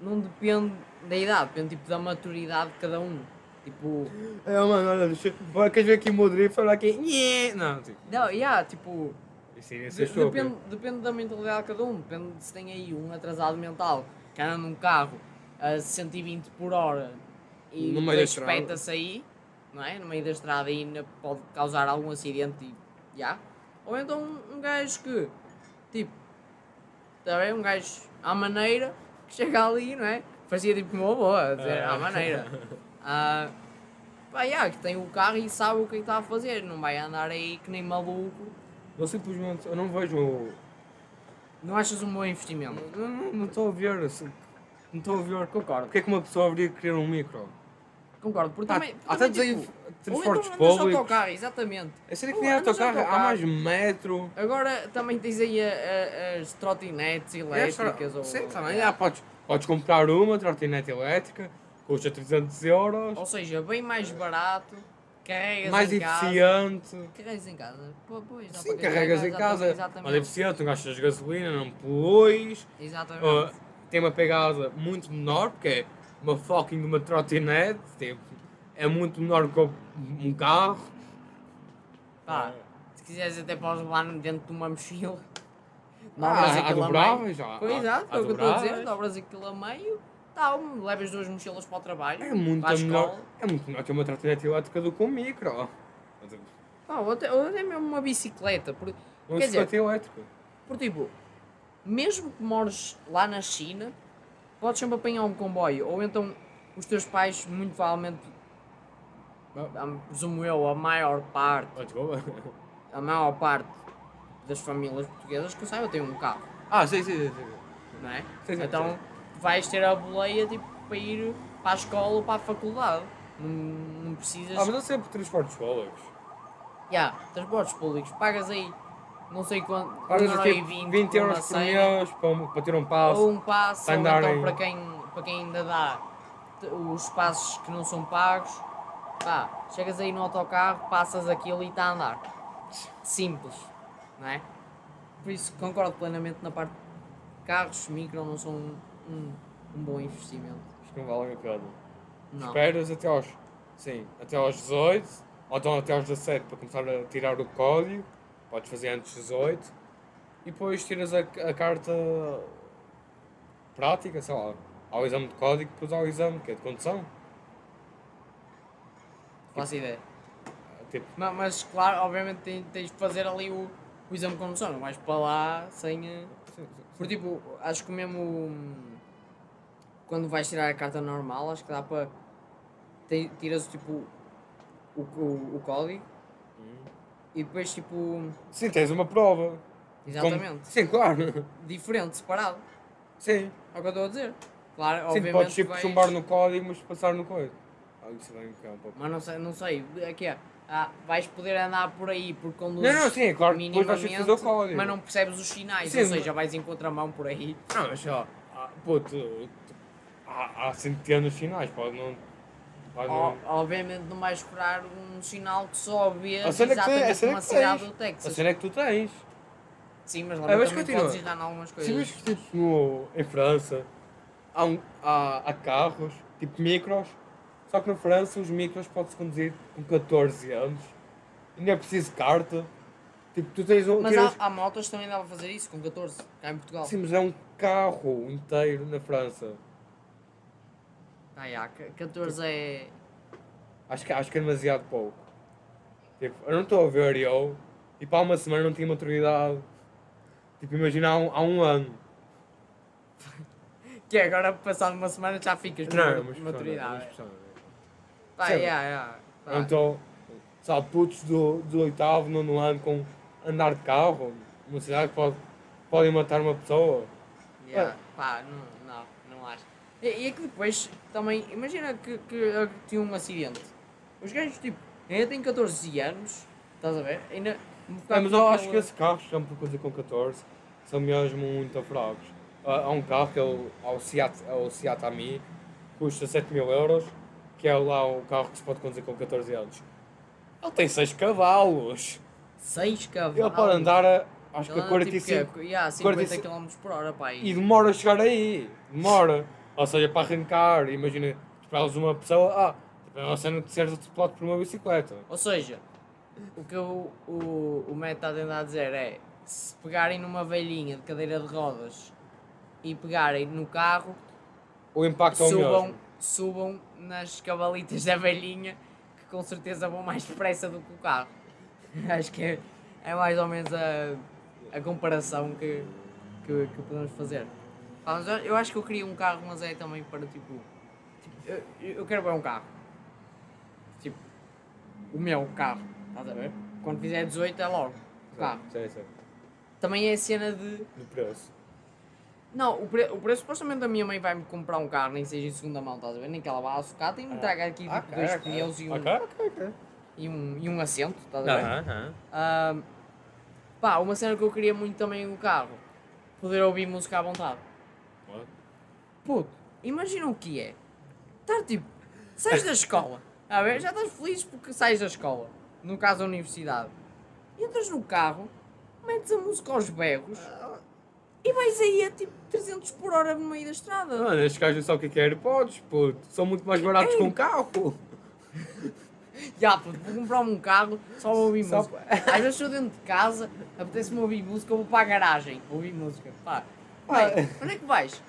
não depende da idade, depende tipo da maturidade de cada um. Tipo, É, mano, olha, deixa, olha, queres ver aqui o drift? Olha aqui. nhê. Não, tipo, não, yeah, tipo, isso iria de- depende, depende da mentalidade de cada um, depende de se tem aí um atrasado mental que anda num carro a 120 por hora e espeta-se aí, não é? No meio da estrada e ainda pode causar algum acidente e já. Ou então um, um gajo que, tipo, tá bem? Um gajo à maneira que chega ali, não é? Fazia tipo uma boa, dizer, É. à maneira. Ah, pá, já, que tem o carro e sabe o que é que está a fazer, não vai andar aí que nem maluco. Eu simplesmente, eu não vejo Não achas um bom investimento? Não, estou a ver, assim, não estou a ver. Concordo. Porque é que uma pessoa haveria de querer um micro? Concordo, porque Há, também. há tantos aí transportes então públicos. autocarro, exatamente. É sério Ou que nem autocarro, há mais metro. Agora também tens aí a- a- as trotinetes elétricas. ou, Sim, também. Ah, podes, podes comprar uma trotinete elétrica, custa 300 euros, ou seja, bem mais barato, carregas mais em casa. eficiente. Carregas em casa? Pois, dá Sim, carregas em exatamente, casa, mais Exatamente. eficiente, não gastas gasolina, não poluis. exatamente. Uh, tem uma pegada muito menor, porque é uma fucking uma trotinete, tipo, é muito menor que um carro. Pá, se quiseres até podes levar dentro de uma mochila. Ah, Dobras há aquilo a meio. Pois, há- exato, é o que eu estou a dizer. Dobras aquilo a meio, tal, levas duas mochilas para o trabalho. É muito melhor, é muito melhor ter uma trotinete elétrica do que um micro. Pá, ou até, ou até mesmo uma bicicleta. Porque, Um dizer- bicicleta elétrica. porque, tipo, mesmo que mores lá na China, podes sempre apanhar um comboio. Ou então os teus pais, muito provavelmente, ah, presumo eu, a maior parte, Ah, a maior parte das famílias portuguesas que eu saiba tem um carro, Ah, sim, sim, sim. sim. não é? Sim, sim, então vais ter a boleia tipo, para ir para a escola ou para a faculdade. Não, não precisas. Ah, mas eu sempre transportes públicos. Ya, transportes públicos, pagas aí não sei quanto, Pagas um euro tipo e vinte 20 por euros uma por mês para, para ter um passo. ou um passo, para ou então para quem, para quem ainda dá os passos que não são pagos, pá, chegas aí no autocarro, passas aquilo e está a andar. Simples, não é? Por isso concordo plenamente na parte de carros, micro não são um, um, um bom investimento. Acho que não valem a pena. Não. Esperas até aos. Sim, até aos 18, ou então até aos 17 para começar a tirar o código. Podes fazer antes dos 18. E depois tiras a, a carta prática, sei lá, ao exame de código, depois ao exame que é de condução. Faço ideia. Tipo, Ma- Mas, claro, obviamente tem- tens de fazer ali o, o exame de condução, não vais para lá sem. eh, Por tipo, acho que mesmo hum, quando vais tirar a carta normal, acho que dá para. Tiras tipo o, o, o código e depois tipo. sim, tens uma prova. Exatamente. Como- sim, claro. Diferente, separado. Sim. É o que eu estou a dizer. Claro, Sim, obviamente. podes tipo vais- chumbar no código, mas passar no código. Ah, isso um pouco. Mas não sei, não sei. Aqui é. Ah, vais poder andar por aí por conduzir. Não, não, sim, é claro depois vais fazer o código. Mas não percebes os sinais, Sim, ou mas- seja, vais em contramão por aí. Não, mas lá, há, pô, tu- tu- há, há centenas de finais, pode não. Obviamente não vais curar um sinal que só A cena é que a exatamente é uma cidade do A Texas. cena é que tu tens. Sim, mas Ah, lá mas também continua. podes em algumas coisas. vês que tipo, no, em França há, um- há, há carros, tipo micros, só que na França os micros pode-se conduzir com 14 anos e não é preciso carta. Tipo, tu tens um. Mas tiras- há, há motos que também dá para fazer isso, com 14, cá em Portugal. Sim, mas é um carro inteiro na França. Ah, já, ca- 14 é. Acho que, acho que é demasiado pouco. Tipo, eu não estou a ver eu, tipo, há uma semana não tinha maturidade. Tipo, imagina há um, há um ano. Que é agora, passado uma semana, já ficas com Não, uma uma maturidade. expressão. Pá, já, já. Pá. Eu não estou, sabe, putos do, do oitavo, nono ano com andar de carro, numa cidade que pode, podem matar uma pessoa. Yeah, pá, não, não, não. E, e é que depois também, imagina que, que tinha um acidente. Os gajos, tipo, ainda têm 14 anos, estás a ver? Ainda. É, mas eu acho que esses carros, já por coisa com 14, são mesmo muito fracos. Há, há um carro que é o, é o Seat, é o Seat Ami, custa 7 mil euros, que é lá o carro que se pode conduzir com 14 anos. Ele tem 6 cavalos. 6 cavalos. Ele pode andar a, acho que a anda, 45 Tipo, que, yeah, 50 45 km por hora, pá. e demora a chegar aí. Demora. Ou seja, para arrancar, imagina, esperas uma pessoa, ah, tipo, é uma cena de seres atropelado por uma bicicleta. Ou seja, o que o, o, o Matt está a tentar dizer é: se pegarem numa velhinha de cadeira de rodas e pegarem no carro, O impacto é o subam, mesmo. subam nas cavalitas da velhinha que com certeza vão mais depressa do que o carro. Acho que é, é mais ou menos a, a comparação que, que, que podemos fazer. Eu, acho que eu queria um carro, mas é também para tipo. tipo, eu, eu quero ver um carro. Tipo, o meu carro, estás a ver? Quando fizer 18 é logo. O carro. Sim, sim. Também é a cena de. Do preço. Não, o, pre o preço supostamente a minha mãe vai-me comprar um carro, nem seja em segunda mão, estás a ver? Nem que ela vá à sucata e me traga aqui tipo, dois pneus e um, e, um, e um assento, estás a ver? Aham, aham. Ahm, pá, uma cena que eu queria muito também no carro, poder ouvir música à vontade. Puto, imagina o que é. Estar tipo, sais da escola, a ver? Já estás feliz porque sais da escola, no caso da universidade. Entras no carro, metes a música aos berros e vais aí a tipo 300 por hora no meio da estrada. Mano, estes gajos só o que querem AirPods, puto. São muito mais baratos que um carro. Já, puto, vou comprar-me um carro, só vou ouvir Só música. Às vezes estou dentro de casa, apetece-me ouvir música, eu vou para a garagem ouvir música. Pá, vai, onde é que vais?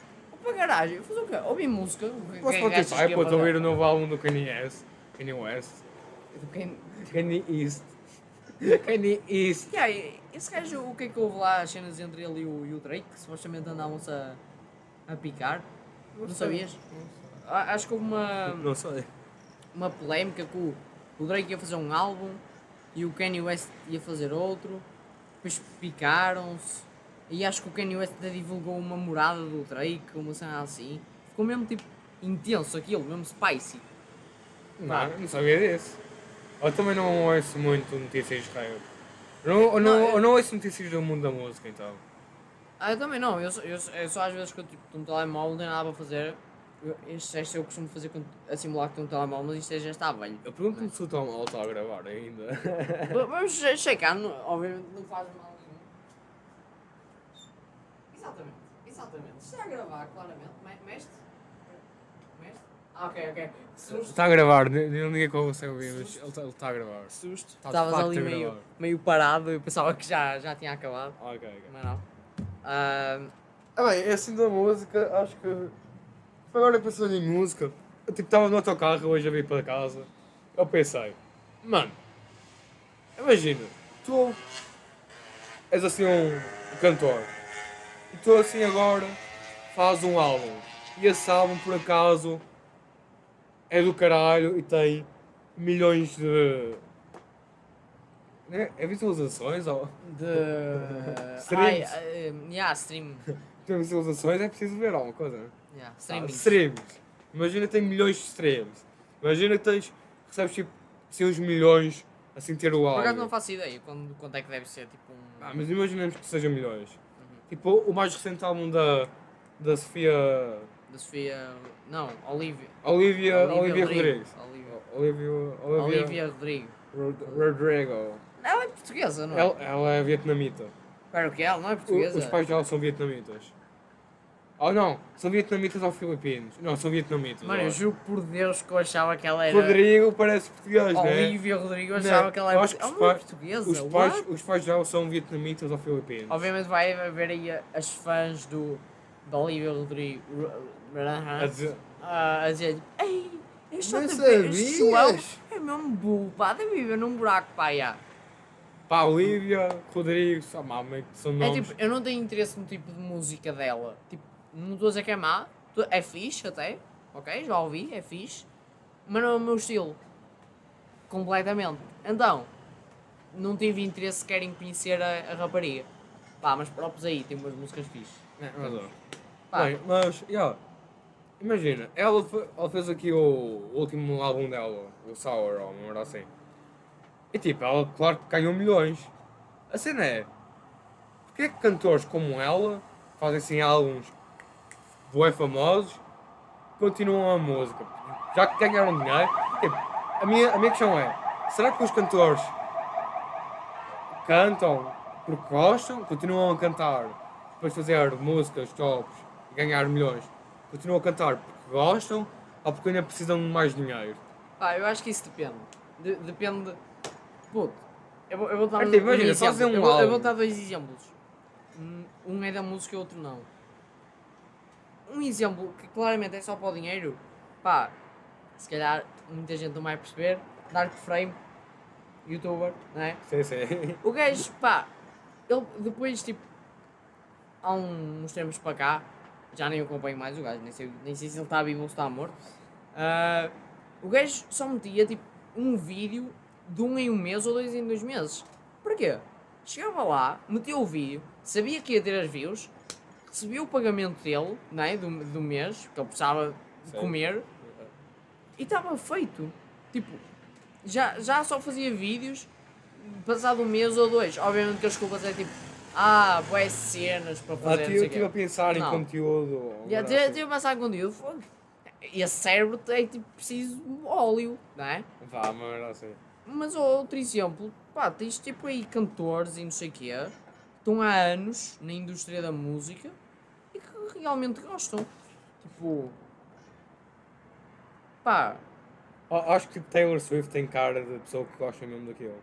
Para garagem, fazer o quê? Ouvir música. O que- Para o que é que achas que Spotify, ia puto, fazer? ouvir o novo álbum do Kanye West. Kanye West. Do Kanye- Kanye East. Kanye East. Yeah, e- esse gajo, o que é que houve lá, as cenas entre ele e o, e o Drake, que supostamente andavam-se a, a picar? Não sabias? A- Acho que houve uma, Não sei. uma polémica que o, o Drake ia fazer um álbum e o Kanye West ia fazer outro, depois picaram-se e acho que o Kanye West até divulgou uma morada do Drake, uma cena assim. Ficou mesmo tipo intenso aquilo, mesmo spicy. Não, não sabia disso. Eu também não ouço muito notícias de rap. Não, eu não, Não, eu- eu não ouço notícias do mundo da música, então. Ah, eu também não, eu, só- eu, eu só às vezes que eu tipo, estou no telemóvel, não tenho nada para fazer. Eu, este este eu costumo fazer com, a simular que estou no telemóvel, mas isto já está velho. Eu pergunto-me se o Hall está a gravar ainda. Va- Vamos che- checar, obviamente não faz mal. Exatamente, exatamente. Está a gravar, claramente. Me- Mestre? Mestre? Ah, ok, ok. Que susto. Está a gravar, n- ninguém consegue ouvir, mas ele está, está a gravar. Que susto. Está de Estavas facto ali a meio, gravar. meio parado, eu pensava que já, já tinha acabado, Ok, ok. mas não. Ah, Ah bem, é assim da música, acho que. Agora pensando em música, eu tipo estava no autocarro hoje a vir para casa, eu pensei, mano, imagina, tu és assim um cantor, e tu assim agora fazes um álbum, e esse álbum por acaso é do caralho e tem milhões de. né? É visualizações ou. de. Streams. Ai, ah, yeah, stream. Tem visualizações, é preciso ver alguma coisa, não é? Yeah, Ah, streams. Imagina que tem milhões de streams. Imagina que tens, recebes tipo assim, uns milhões assim ter o Por acaso não faço ideia quando, quanto é que deve ser, tipo um. Ah, mas imaginemos que sejam milhões. Tipo, o mais recente álbum da, da Sofia Da Sofia. Não, Olivia. Olivia, Olivia Rodrigues. Olivia, Olivia, Olivia, Olivia Rodrigo. Rod- Rodrigo. Ela é portuguesa, não é? Ela, ela é vietnamita. Espera o que ela não é O- portuguesa? os pais dela são vietnamitas. Oh não, são vietnamitas ou filipinos? Não, são vietnamitas. Mano, eu juro por Deus que eu achava que ela era. Rodrigo parece português, não é? Olivia Rodrigo, eu Não, achava que ela era. que Ela é portuguesa. Os pais, os pais dela são vietnamitas ou filipinos. Obviamente vai haver aí as fãs do. da Olivia Rodrigo. A dizer, a dizer Ei, este João é mesmo burro, pá, deve viver num buraco, pá, já. pá, Olivia, Rodrigo, só mamãe, que são É nomes. tipo, eu não tenho interesse no tipo de música dela. Tipo, não estou a dizer que é má, é fixe até, ok? Já ouvi, é fixe, mas não é o meu estilo. Completamente. Então, não tive interesse sequer em conhecer a, a rapariga. Pá, mas próprios aí, tem umas músicas fixe. É, adoro. Pá, Bem, mas, yeah, imagina, ela, ela fez aqui o último álbum dela, o Sour, ou uma assim. E tipo, ela, claro que ganhou milhões. A cena é, porque é que cantores como ela fazem assim álbuns bué famosos, continuam a música? Já que ganharam dinheiro, tipo, a minha, a minha questão é, será que os cantores cantam porque gostam, continuam a cantar, depois de fazer músicas, tops e ganhar milhões, continuam a cantar porque gostam ou porque ainda precisam de mais dinheiro? pá, eu acho que isso depende. De- depende. Puto, eu vou, eu vou dar É um, tipo, um imagina, fazer um eu, vou, eu vou dar dois exemplos. Um- Um é da música e outro não. Um exemplo que claramente é só para o dinheiro, pá, se calhar muita gente não vai perceber. Dark Frame, youtuber, não é? Sim, sim. O gajo, pá, ele depois, tipo, há uns tempos para cá, já nem acompanho mais o gajo, nem sei, nem sei se ele está vivo ou se está morto. ah, o gajo só metia, tipo, um vídeo de um em um mês ou dois em dois meses. Porquê? Chegava lá, metia o vídeo, sabia que ia ter as views, recebia o pagamento dele, não é? Do, do mês, que ele precisava de Sim. comer, e estava feito. Tipo, já, já só fazia vídeos passado um mês ou dois. Obviamente que as culpas é tipo, ah, boas cenas para Ah, fazer. não sei eu estive a pensar em Não. conteúdo. ou Já algo tive assim. tive a pensar em conteúdo. E esse cérebro tem tipo preciso óleo, não é? Vá, mas era assim. Mas outro exemplo, pá, tens tipo aí cantores e não sei o quê, que estão há anos na indústria da música que realmente gostam. Tipo, pá, Acho que Taylor Swift tem cara de pessoa que gosta mesmo daquilo.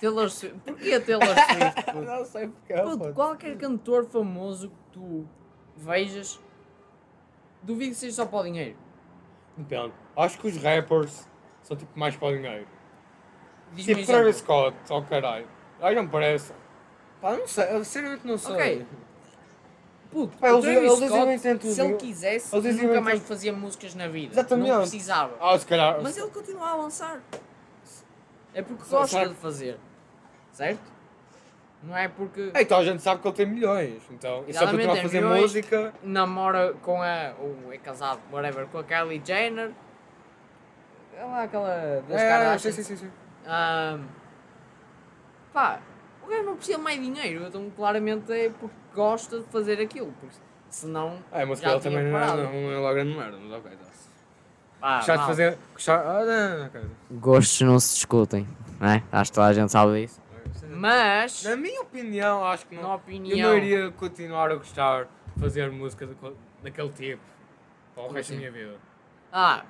Taylor Swift. Porquê Taylor Swift? Não sei porque. Puto, qualquer cantor famoso que tu vejas, duvido que seja só para o dinheiro. Depende. Acho que os rappers são tipo mais para o dinheiro. Um Tipo Travis. Scott, oh caralho. Ai, não parece. Pá, não sei, eu sinceramente não sei. Ok. Puto, Pá, eles- eles Scott, se ele os- quisesse, eles dizem nunca mais fazia músicas na vida. Exatamente. Não precisava. Ah, se calhar. Mas ele continua a lançar. É porque Só- gosta será de fazer. Certo? Não é porque É, então a gente sabe que ele tem milhões. Então, e ele Exatamente, continuar a fazer milhões. música. namora com a. ou é casado, whatever, com a Kylie Jenner. É lá aquela das É, Kardashian. sim, sim, sim. Ahm, pá, o gajo não precisa mais dinheiro, então claramente é porque gosta de fazer aquilo, porque senão É, mas que já ele tinha também não é, parado. não é grande merda, mas ok, tá. Pá, Gostar de fazer. Gostar. Ah, não. Gostos não se discutem, não é? Acho que toda a gente sabe disso. Mas, Na minha opinião, acho que na não. opinião, Eu não iria continuar a gostar de fazer música daquele tipo para o resto da assim? minha vida. ah,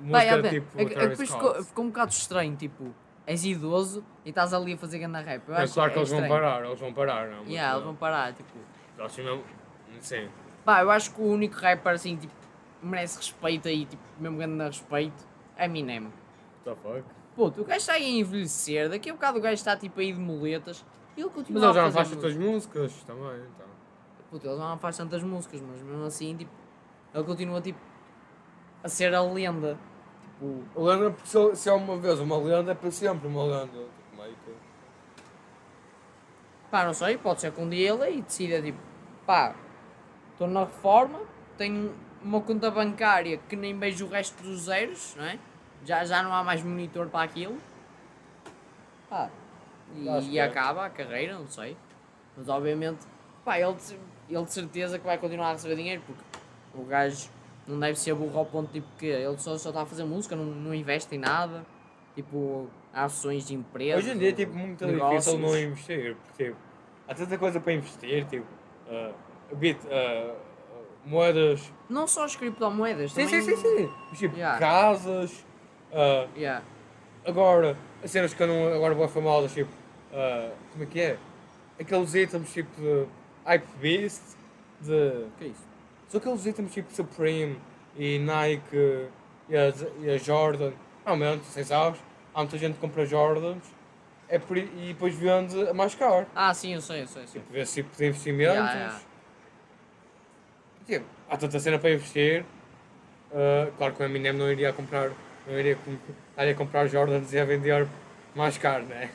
Música é, tipo é, é Travis depois ficou, ficou um bocado estranho, tipo, és idoso e estás ali a fazer ganda rap. Eu É claro que é eles vão estranho. parar, eles vão parar, não. Yeah, eles mas, vão parar, tipo. Acho mesmo. Sim. Pá, eu acho que o único rapper assim, tipo, merece respeito aí, tipo, mesmo ganda respeito, é Eminem. What the fuck? Puto, o gajo está aí a envelhecer, daqui a bocado o gajo está tipo aí de muletas e ele Mas continua ele a já não faz tantas músicas também, então. Puto, ele já não faz tantas músicas, mas mesmo assim, tipo, ele continua tipo a ser a lenda. Tipo, Lenda, porque se, se é uma vez uma lenda, é para sempre uma lenda. Tipo, meio que. pá, não sei, pode ser que um dia ele aí decida tipo, pá, estou na reforma, tenho uma conta bancária que nem vejo o resto dos zeros, não é? Já, já não há mais monitor para aquilo. Pá, e, que e é. acaba a carreira, não sei. Mas obviamente, pá, ele ele de certeza que vai continuar a receber dinheiro porque O gajo não deve ser burro ao ponto tipo que ele só está a fazer música, não, não investe em nada. Tipo, há ações de empresa. Hoje em dia é tipo muito negócios. difícil não investir, porque tipo, há tanta coisa para investir, tipo, uh, bit, uh, moedas. Não só as criptomoedas, Sim, também... sim, sim, sim. Tipo, Yeah. casas. uh, Yeah. agora, as cenas que andam agora boas famosas, tipo, uh, como é que é? Aqueles itens tipo de Hype Beast, de. que é isso? São aqueles itens tipo Supreme e Nike e a, e a Jordan. Realmente, se sabes, há muita gente que compra Jordans é por, e depois vende a mais caro. Ah, sim, eu sei, eu sei. eu sei. Tipo, esse tipo de investimentos. Yeah, yeah. Tipo, há tanta cena para investir. Uh, claro que o Eminem não iria comprar, não iria com- estar a comprar Jordans e a vender mais caro, né?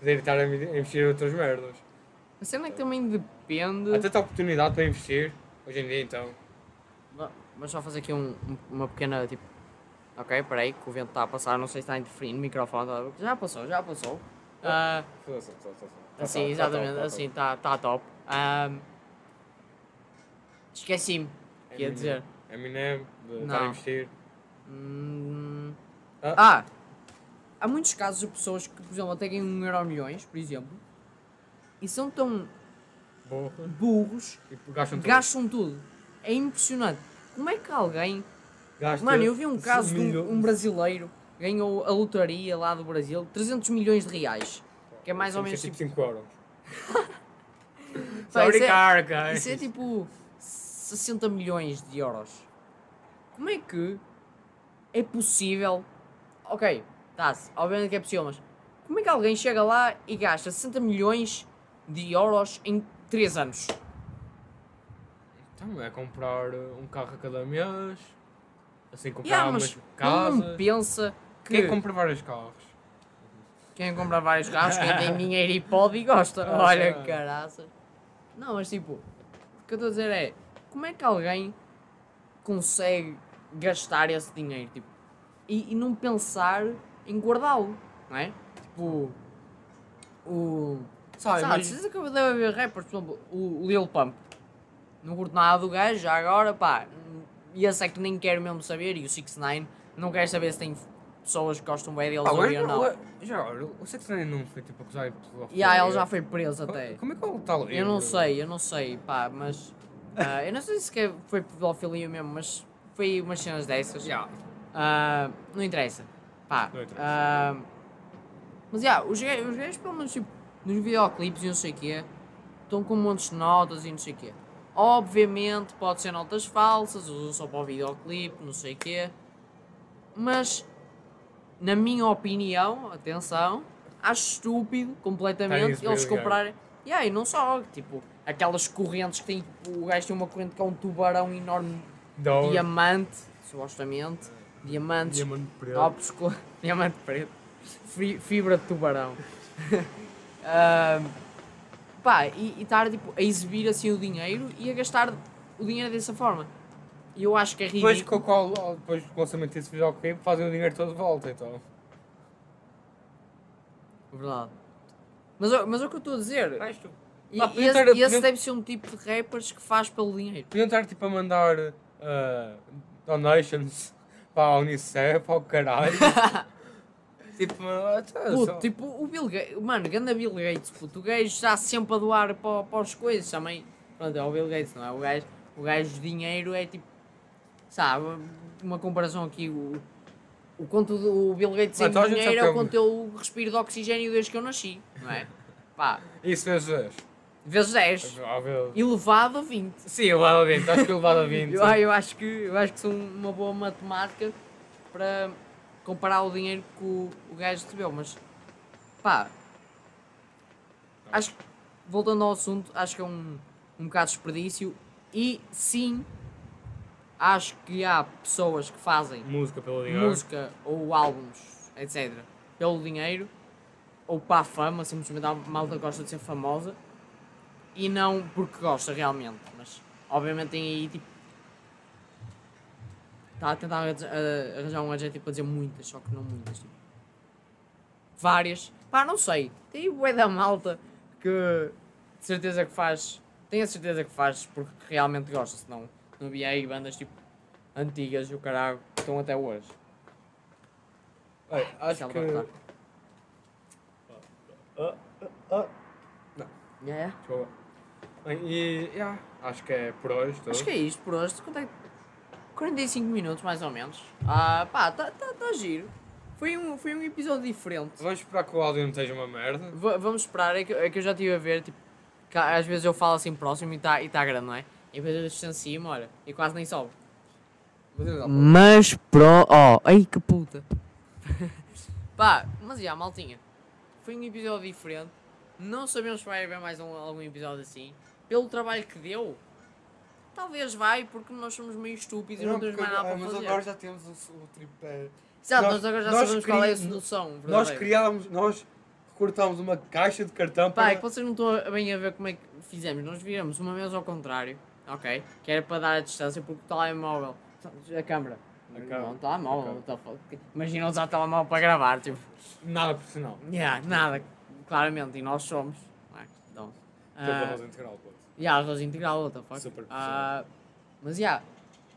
Poderia estar a investir em outras merdas. A cena é que também depende. Há tanta oportunidade para investir hoje em dia, então. Vamos só fazer aqui um- um- uma pequena tipo. Ok, peraí, que o vento está a passar, não sei se está a interferir no microfone. tá- Já passou, já passou. Tá assim, tá exatamente, assim, está tá top. Ah, Esqueci-me, que ia Eminem. dizer. Eminem, de estar a investir. Hum, Ah. Ah, há muitos casos de pessoas que, por exemplo, até ganham 1 euro milhões, por exemplo, e são tão Boa. burros, E gastam tudo. gastam tudo. É impressionante. Como é que alguém Gasta Mano, eu vi um caso de um, um brasileiro ganhou a lotaria lá do Brasil 300 milhões de reais. Que é mais ou menos tipo tipo. 5 euros. Pá, Só isso é- brincar, guys. Isso é tipo 60 milhões de euros. Como é que é possível? Ok, tá-se, obviamente que é possível, mas como é que alguém chega lá e gasta 60 milhões de euros em 3 anos? Então é comprar uh, um carro a cada mês. Assim comprar Yeah, umas mas casas. não pensa que Quem compra vários carros? Quem compra vários carros, quem tem dinheiro e pode e gosta. Ah, Olha, sim. caraças. Não, mas tipo, o que eu estou a dizer é, como é que alguém consegue gastar esse dinheiro, tipo, e, e não pensar em guardá-lo, não é? Tipo, o... Sabe, Sabe, mas- se que eu deve haver rappers, por exemplo, o Lil Pump. Não curto nada do gajo, já agora, pá, e esse é que nem quero mesmo saber, e o 6 9 não quero saber se tem pessoas que gostam bem deles Ah, ou não. Já, o Sex Nine não foi tipo acusado de E aí ele já foi preso até. Como é que ele está ali? Eu não sei, eu não sei, pá, mas. ah, eu não sei se que foi pedofilia mesmo, mas foi umas cenas dessas. Já. Ah, não interessa. Pá. Não interessa. ah, mas já, os gajos, os gajos, pelo menos tipo, nos videoclipes e não sei o quê, estão com montes de notas e não sei o quê. Obviamente pode ser notas falsas, usam só para o videoclipe, não sei o quê. Mas, na minha opinião, atenção, acho estúpido completamente eles comprarem. E aí, não só, tipo, aquelas correntes que tem, tipo, o gajo tem uma corrente que é um tubarão enorme diamante, supostamente, diamantes, Diamante preto. com diamante preto, Fi- fibra de tubarão. Ahm, pá, e e estar tipo, a exibir assim o dinheiro e a gastar o dinheiro dessa forma. E eu acho que é Depois, ridículo. com o qual, depois do lançamento desse videoclipe, fazem o dinheiro todo de volta, então. Verdade. Mas, mas é o que eu estou a dizer. E, Ah, e esse, ter- e esse deve ser um tipo de rappers que faz pelo dinheiro. Podiam estar tipo a mandar uh, donations para a Unicef, para o caralho. tipo, Puto, só- tipo, o Bill Gates, mano, ganda Bill Gates, puto, o gajo está sempre a doar para, para as coisas também. Pronto, é o Bill Gates, não é? O gajo, o gajo de dinheiro é tipo, sabe, uma comparação aqui, o, o quanto do o Bill Gates em dinheiro é o que é quanto eu respiro de oxigênio desde que eu nasci, não é? Pá, Isso vezes. vezes 10, Ah, elevado a 20. Sim, levado a 20, acho que levado a 20. Eu, eu, acho que, eu acho que são uma boa matemática para comparar o dinheiro que o, o gajo recebeu, mas pá, acho que, voltando ao assunto, acho que é um, um bocado de desperdício e sim, acho que há pessoas que fazem Música pelo dinheiro. música ou álbuns, etc., pelo dinheiro ou para a fama, simplesmente a malta gosta de ser famosa e não porque gosta realmente, mas obviamente tem aí tipo. Está a tentar arranjar um adjetivo para dizer muitas, só que não muitas. Tipo. Várias. Pá, não sei. Tem bué da malta que de certeza que faz. Tenho a certeza que faz porque realmente gosta, senão Não havia aí bandas tipo antigas e o caralho que estão até hoje. Acho que. ela Ah, ah, ah. É. Desculpa. Bem, e yeah, acho que é por hoje. Tudo. Acho que é isto por hoje. Quanto é que- 45 minutos mais ou menos. Ah, pá, tá, tá, tá giro. Foi um, foi um episódio diferente. Vamos esperar que o áudio não esteja uma merda. Va- vamos esperar, é que, é que eu já estive a ver, tipo, que às vezes eu falo assim próximo e está e tá grande, não é? E depois eu distancio-me, olha, e quase nem sobe. Mas pro. Oh, ai que puta. Pá, mas já, maltinha. Foi um episódio diferente. Não sabemos se vai haver mais um, algum episódio assim. Pelo trabalho que deu, talvez vai, porque nós somos meio estúpidos e não, temos mais nada para mas fazer. agora já temos o, o tripé. Exato, nós- nós, agora já nós sabemos qual é a solução. Nós verdadeira. criámos, nós recortámos uma caixa de cartão Pá, para. é que vocês não estão bem a ver como é que fizemos. Nós viramos uma mesa ao contrário, ok? Que era para dar a distância porque o telemóvel. A câmera. A câmera. Não, telemóvel? Imagina usar o telemóvel para gravar, tipo. Nada profissional. Yeah, nada, claramente, e nós somos. não é? Então. Arroz integral, pô. Yeah, arroz integral, what the fuck? Super Ah, mas yeah,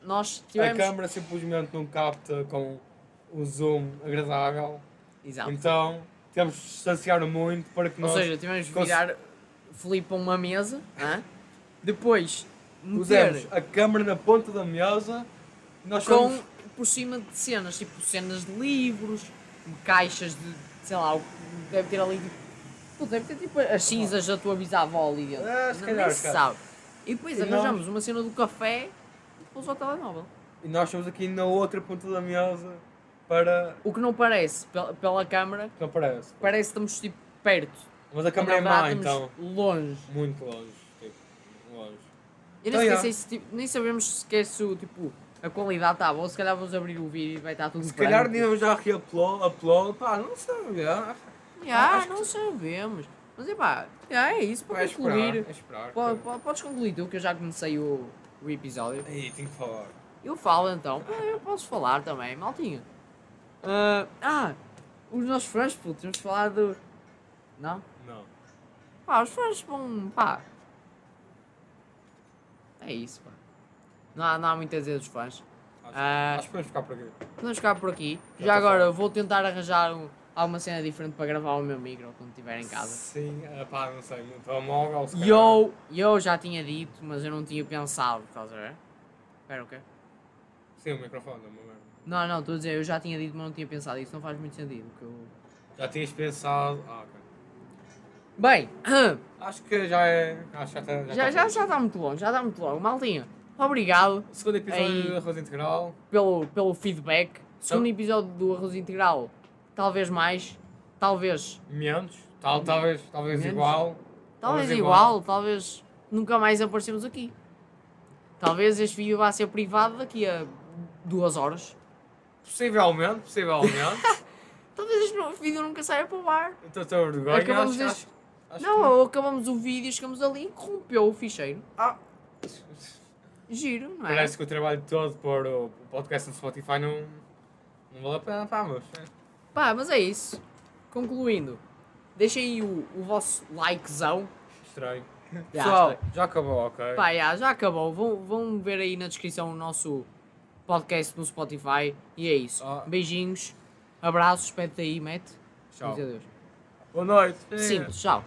nós A tivemos. câmera simplesmente não capta com o zoom agradável. Exato. Então temos de distanciar muito para que Ou nós seja, tivemos de virar Filipe a uma mesa, depois pusemos meter a câmera na ponta da mesa nós com fomos por cima de cenas, tipo cenas de livros, caixas de, sei lá, o- deve ter ali tipo, pô, deve ter tipo as cinzas da tua bisavó ali. Ah, se calhar, se sabe. E depois E arranjamos uma cena do café e depois ao telemóvel. e nós estamos aqui na outra ponta da mesa para. O que não parece pela, pela câmara, Não parece. parece que estamos tipo perto. Mas a câmera é má então. longe. Muito longe. Tipo, longe. Eu Então, nem, sei se, tipo, nem sabemos sequer se tipo, a qualidade está boa. Se calhar vamos abrir o vídeo e vai estar tudo Se calhar branco. nem já re-upload, upload, pá, não sei. ah, Já, acho que não sabemos. Mas epá, já é isso, para concluir. Podes concluir tu, que eu já comecei o, o episódio. Aí, tenho que falar. Eu falo então. Ah, Eu posso falar também, maltinha. Ah, ah, os nossos fãs, puto, temos de falar do. Não? Não. Pá, os fãs vão. pá. É isso, pá. Não há, não há dizer dos fãs. Acho, Ah. acho que vamos ficar por aqui. Vamos ficar por aqui. Já Já tô agora vou tentar arranjar um- alguma cena diferente para gravar o meu micro quando estiver em casa. Sim, pá, não sei. No telemóvel, se E eu, eu já tinha dito, mas eu não tinha pensado, estás a ver? Espera, o quê? Sim, o microfone, é uma merda. Não, não, estou a dizer, eu já tinha dito, mas não tinha pensado. Isso não faz muito sentido. Que eu... Já tinhas pensado. Ah, ok. Bem, Acho que já é. Acho que já está. já, já, já está muito longe, já está muito longe. Maltinha, obrigado Segundo episódio Aí. do Arroz Integral. pelo, pelo feedback. Segundo episódio do Arroz Integral, talvez mais, talvez, Menos. Tal, talvez talvez Menos. igual. talvez igual, talvez nunca mais aparecemos aqui. Talvez este vídeo vá ser privado daqui a duas horas. Possivelmente, possivelmente. Talvez este vídeo nunca saia para o ar. Estou a vergonha. Acabamos acho, este- acho, acho não, que- ou acabamos o vídeo, chegamos ali e corrompeu o ficheiro. Ah, Giro, não é? parece que o trabalho todo por o o podcast no Spotify não. Não vale a pena, pá, mas. é. Pá, mas é isso. Concluindo, deixem aí o, o vosso likezão. Estranho. Já, Pessoal, estranho. já acabou, ok? Pá, já, já acabou. Vão, vão ver aí na descrição o nosso podcast no Spotify. E é isso. Ah. Beijinhos, abraços, pede aí, mete. Tchau. Boa noite. Simples, tchau.